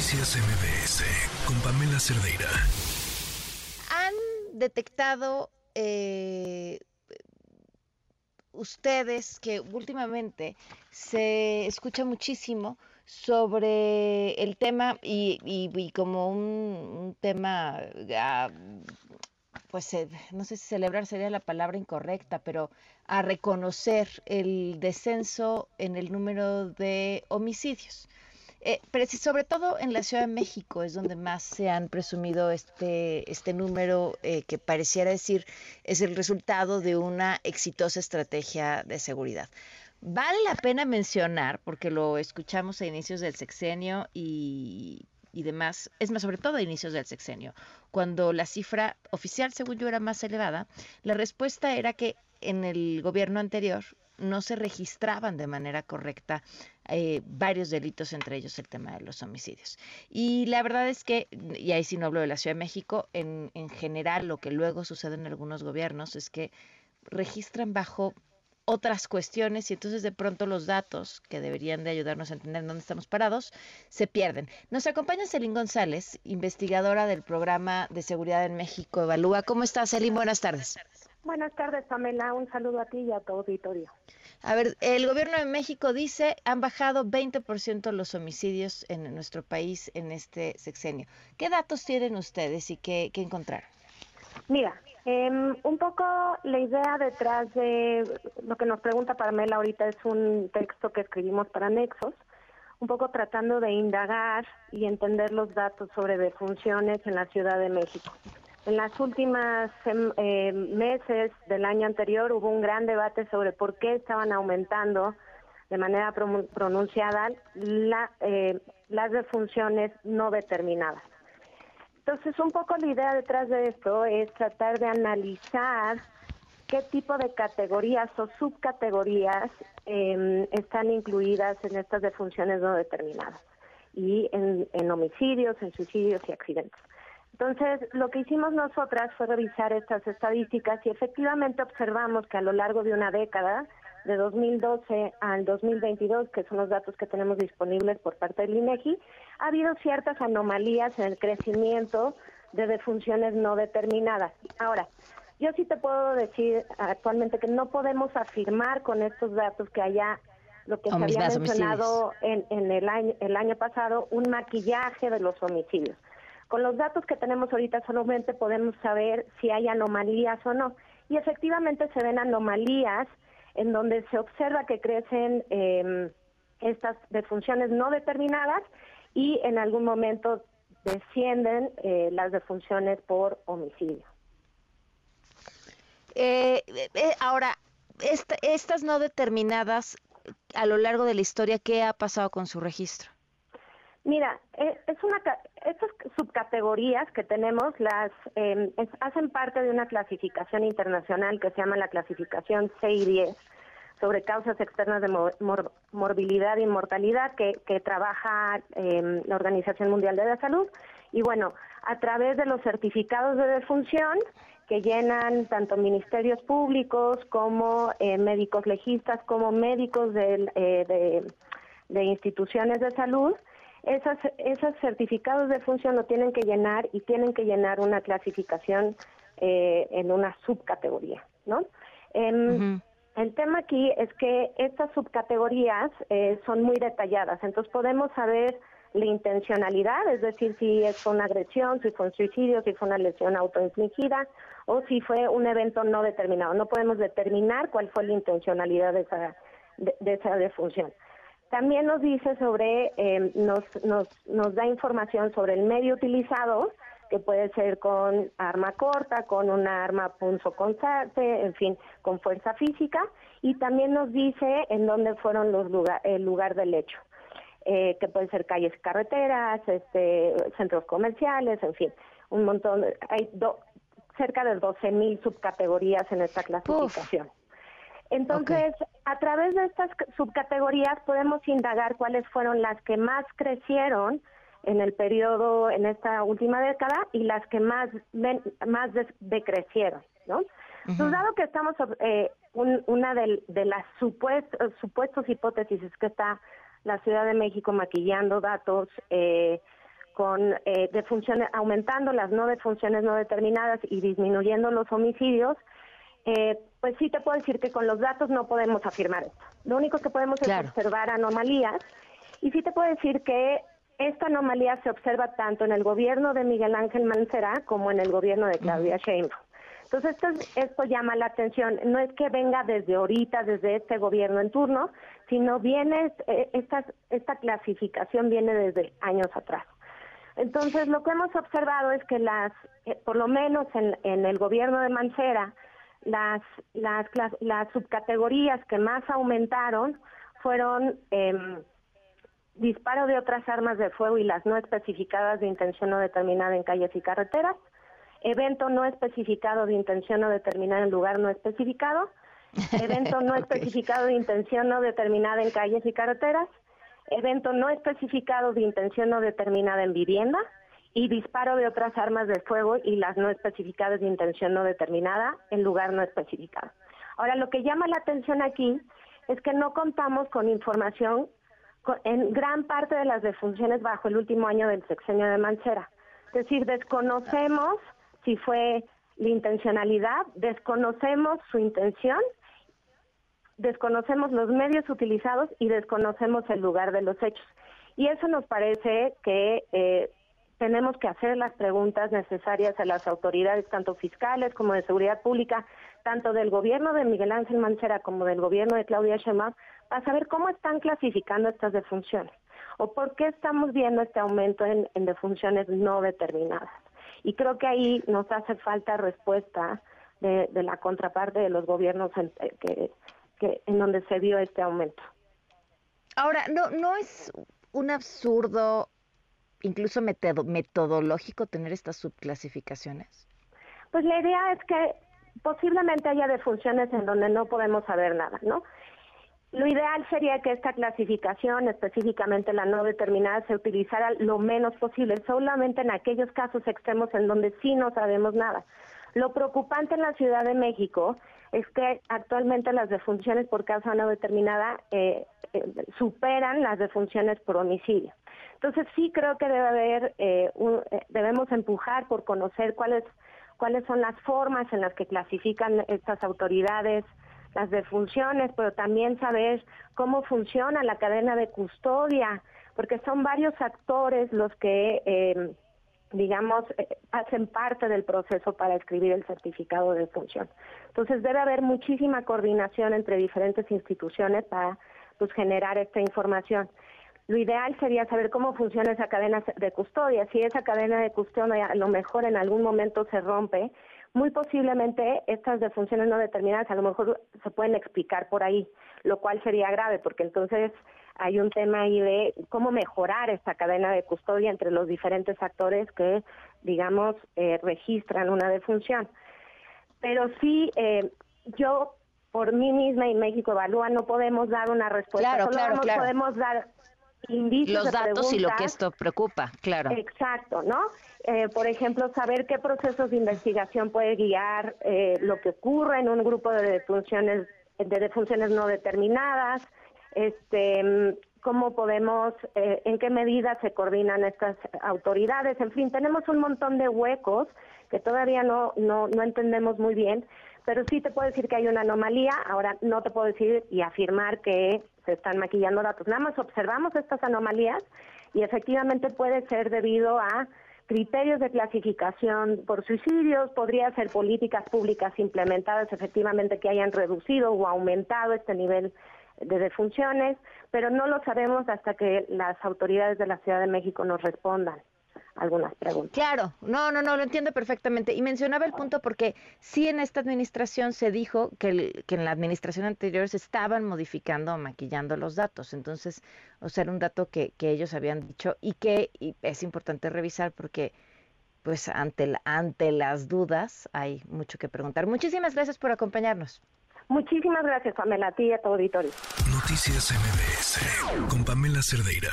Noticias MBS con Pamela Cerdeira. ¿Han detectado eh, ustedes que últimamente se escucha muchísimo sobre el tema y, como un, tema, ah, pues eh, no sé si celebrar sería la palabra incorrecta, pero a reconocer el descenso en el número de homicidios. Eh, pero sobre todo en la Ciudad de México es donde más se han presumido este, este número eh, que pareciera decir es el resultado de una exitosa estrategia de seguridad. Vale la pena mencionar, porque lo escuchamos a inicios del sexenio y, y demás, es más sobre todo a inicios del sexenio, cuando la cifra oficial, según yo, era más elevada, la respuesta era que en el gobierno anterior no se registraban de manera correcta eh, varios delitos, entre ellos el tema de los homicidios. Y la verdad es que, y ahí sí no hablo de la Ciudad de México, en, en general lo que luego sucede en algunos gobiernos es que registran bajo otras cuestiones y entonces de pronto los datos que deberían de ayudarnos a entender dónde estamos parados se pierden. Nos acompaña Celín González, investigadora del programa de seguridad en México Evalúa. ¿Cómo estás, Celín? Buenas tardes. Buenas tardes, Pamela. Un saludo a ti y a tu auditorio. A ver, el gobierno de México dice han bajado 20% los homicidios en nuestro país en este sexenio. ¿Qué datos tienen ustedes y qué, qué encontraron? Mira, em, un poco la idea detrás de lo que nos pregunta Pamela ahorita es un texto que escribimos para Nexos, un poco tratando de indagar y entender los datos sobre defunciones en la Ciudad de México. En las últimas eh, meses del año anterior hubo un gran debate sobre por qué estaban aumentando de manera pronunciada eh, las defunciones no determinadas. Entonces, un poco la idea detrás de esto es tratar de analizar qué tipo de categorías o subcategorías em, están incluidas en estas defunciones no determinadas y en homicidios, en suicidios y accidentes. Entonces, lo que hicimos nosotras fue revisar estas estadísticas y efectivamente observamos que a lo largo de una década, de 2012 al 2022, que son los datos que tenemos disponibles por parte del INEGI, ha habido ciertas anomalías en el crecimiento de defunciones no determinadas. Ahora, yo sí te puedo decir actualmente que no podemos afirmar con estos datos que haya lo que se había mencionado en, en el, año, el año pasado, un maquillaje de los homicidios. Con los datos que tenemos ahorita solamente podemos saber si hay anomalías o no. Y efectivamente se ven anomalías en donde se observa que crecen eh, estas defunciones no determinadas y en algún momento descienden eh, las defunciones por homicidio. Eh, eh, ahora, estas no determinadas a lo largo de la historia, ¿qué ha pasado con su registro? Mira, eh, es una estas subcategorías que tenemos las em, hacen parte de una clasificación internacional que se llama la clasificación CI10 sobre causas externas de morbilidad y mortalidad que, trabaja eh, la Organización Mundial de la Salud. Y bueno a través de los certificados de defunción que llenan tanto ministerios públicos como eh, médicos legistas como médicos de, eh, de, de instituciones de salud esas, esos certificados de función lo tienen que llenar y tienen que llenar una clasificación eh, en una subcategoría, ¿no? Em, el tema aquí es que estas subcategorías eh, son muy detalladas, entonces podemos saber la intencionalidad, es decir, si es una agresión, si fue un suicidio, si fue una lesión autoinfligida o si fue un evento no determinado. No podemos determinar cuál fue la intencionalidad de esa, de, de esa defunción. También nos dice sobre, eh, nos, nos, nos da información sobre el medio utilizado, que puede ser con arma corta, con una arma punzo constante, en fin, con fuerza física, y también nos dice en dónde fueron los lugar, el lugar del hecho, eh, que pueden ser calles, carreteras, este, centros comerciales, en fin, un montón, hay cerca de 12 mil subcategorías en esta clasificación. Entonces, a través de estas subcategorías podemos indagar cuáles fueron las que más crecieron en el periodo, en esta última década, y las que más, más decrecieron, ¿no? dado que estamos, eh, una de, las supuestos, supuestos hipótesis es que está la Ciudad de México maquillando datos, eh, con eh, defunciones, aumentando las no defunciones no determinadas y disminuyendo los homicidios, eh, pues sí te puedo decir que con los datos no podemos afirmar esto. Lo único que podemos es observar anomalías y sí te puedo decir que esta anomalía se observa tanto en el gobierno de Miguel Ángel Mancera como en el gobierno de Claudia Sheinbaum. Entonces esto, esto llama la atención. No es que venga desde ahorita, desde este gobierno en turno, sino viene eh, esta, esta clasificación viene desde años atrás. Entonces lo que hemos observado es que las, eh, por lo menos en, en el gobierno de Mancera, las, las, las subcategorías que más aumentaron fueron eh, disparo de otras armas de fuego y las no especificadas de intención no determinada en calles y carreteras, evento no especificado de intención no determinada en lugar no especificado, evento no especificado de intención no determinada en calles y carreteras, evento no especificado de intención no determinada en vivienda y disparo de otras armas de fuego y las no especificadas de intención no determinada en lugar no especificado. Ahora, lo que llama la atención aquí es que no contamos con información en gran parte de las defunciones bajo el último año del sexenio de Mancera. Es decir, desconocemos si fue la intencionalidad, desconocemos su intención, desconocemos los medios utilizados y desconocemos el lugar de los hechos. Y eso nos parece que eh, tenemos que hacer las preguntas necesarias a las autoridades, tanto fiscales como de seguridad pública, tanto del gobierno de Miguel Ángel Mancera como del gobierno de Claudia Sheinbaum, para saber cómo están clasificando estas defunciones o por qué estamos viendo este aumento en, defunciones no determinadas. Y creo que ahí nos hace falta respuesta de, la contraparte de los gobiernos en, eh, que, en donde se vio este aumento. Ahora, no, no es un absurdo incluso metodológico tener estas subclasificaciones? Pues la idea es que posiblemente haya defunciones en donde no podemos saber nada, ¿no? Lo ideal sería que esta clasificación, específicamente la no determinada, se utilizara lo menos posible, solamente en aquellos casos extremos en donde sí no sabemos nada. Lo preocupante en la Ciudad de México es que actualmente las defunciones por causa no determinada eh, eh, superan las defunciones por homicidio. Entonces sí creo que debe haber, eh, eh, debemos empujar por conocer cuáles cuáles son las formas en las que clasifican estas autoridades las defunciones, pero también saber cómo funciona la cadena de custodia, porque son varios actores los que, eh, digamos, hacen parte del proceso para escribir el certificado de defunción. Entonces debe haber muchísima coordinación entre diferentes instituciones para pues, generar esta información. Lo ideal sería saber cómo funciona esa cadena de custodia. Si esa cadena de custodia a lo mejor en algún momento se rompe, muy posiblemente estas defunciones no determinadas a lo mejor se pueden explicar por ahí, lo cual sería grave porque entonces hay un tema ahí de cómo mejorar esta cadena de custodia entre los diferentes actores que, digamos, eh, registran una defunción. Pero sí, eh, yo por mí misma y México Evalúa no podemos dar una respuesta, claro, solo podemos dar los datos y lo que esto preocupa, claro. Exacto, ¿no? Eh, por ejemplo, saber qué procesos de investigación puede guiar eh, lo que ocurre en un grupo de defunciones, de defunciones no determinadas, este, cómo podemos, eh, en qué medida se coordinan estas autoridades, en fin, tenemos un montón de huecos que todavía no, no, no entendemos muy bien, pero sí te puedo decir que hay una anomalía, ahora no te puedo decir y afirmar que se están maquillando datos. Nada más observamos estas anomalías y efectivamente puede ser debido a criterios de clasificación por suicidios, podría ser políticas públicas implementadas efectivamente que hayan reducido o aumentado este nivel de defunciones, pero no lo sabemos hasta que las autoridades de la Ciudad de México nos respondan algunas preguntas. Claro, no, no, no, lo entiendo perfectamente. Y mencionaba el punto porque sí en esta administración se dijo que, que en la administración anterior se estaban modificando o maquillando los datos. Entonces, o sea, era un dato que, que ellos habían dicho y que es importante revisar porque pues ante, ante las dudas hay mucho que preguntar. Muchísimas gracias por acompañarnos. Muchísimas gracias, Pamela, a ti y a tu auditorio. Noticias MBS con Pamela Cerdeira.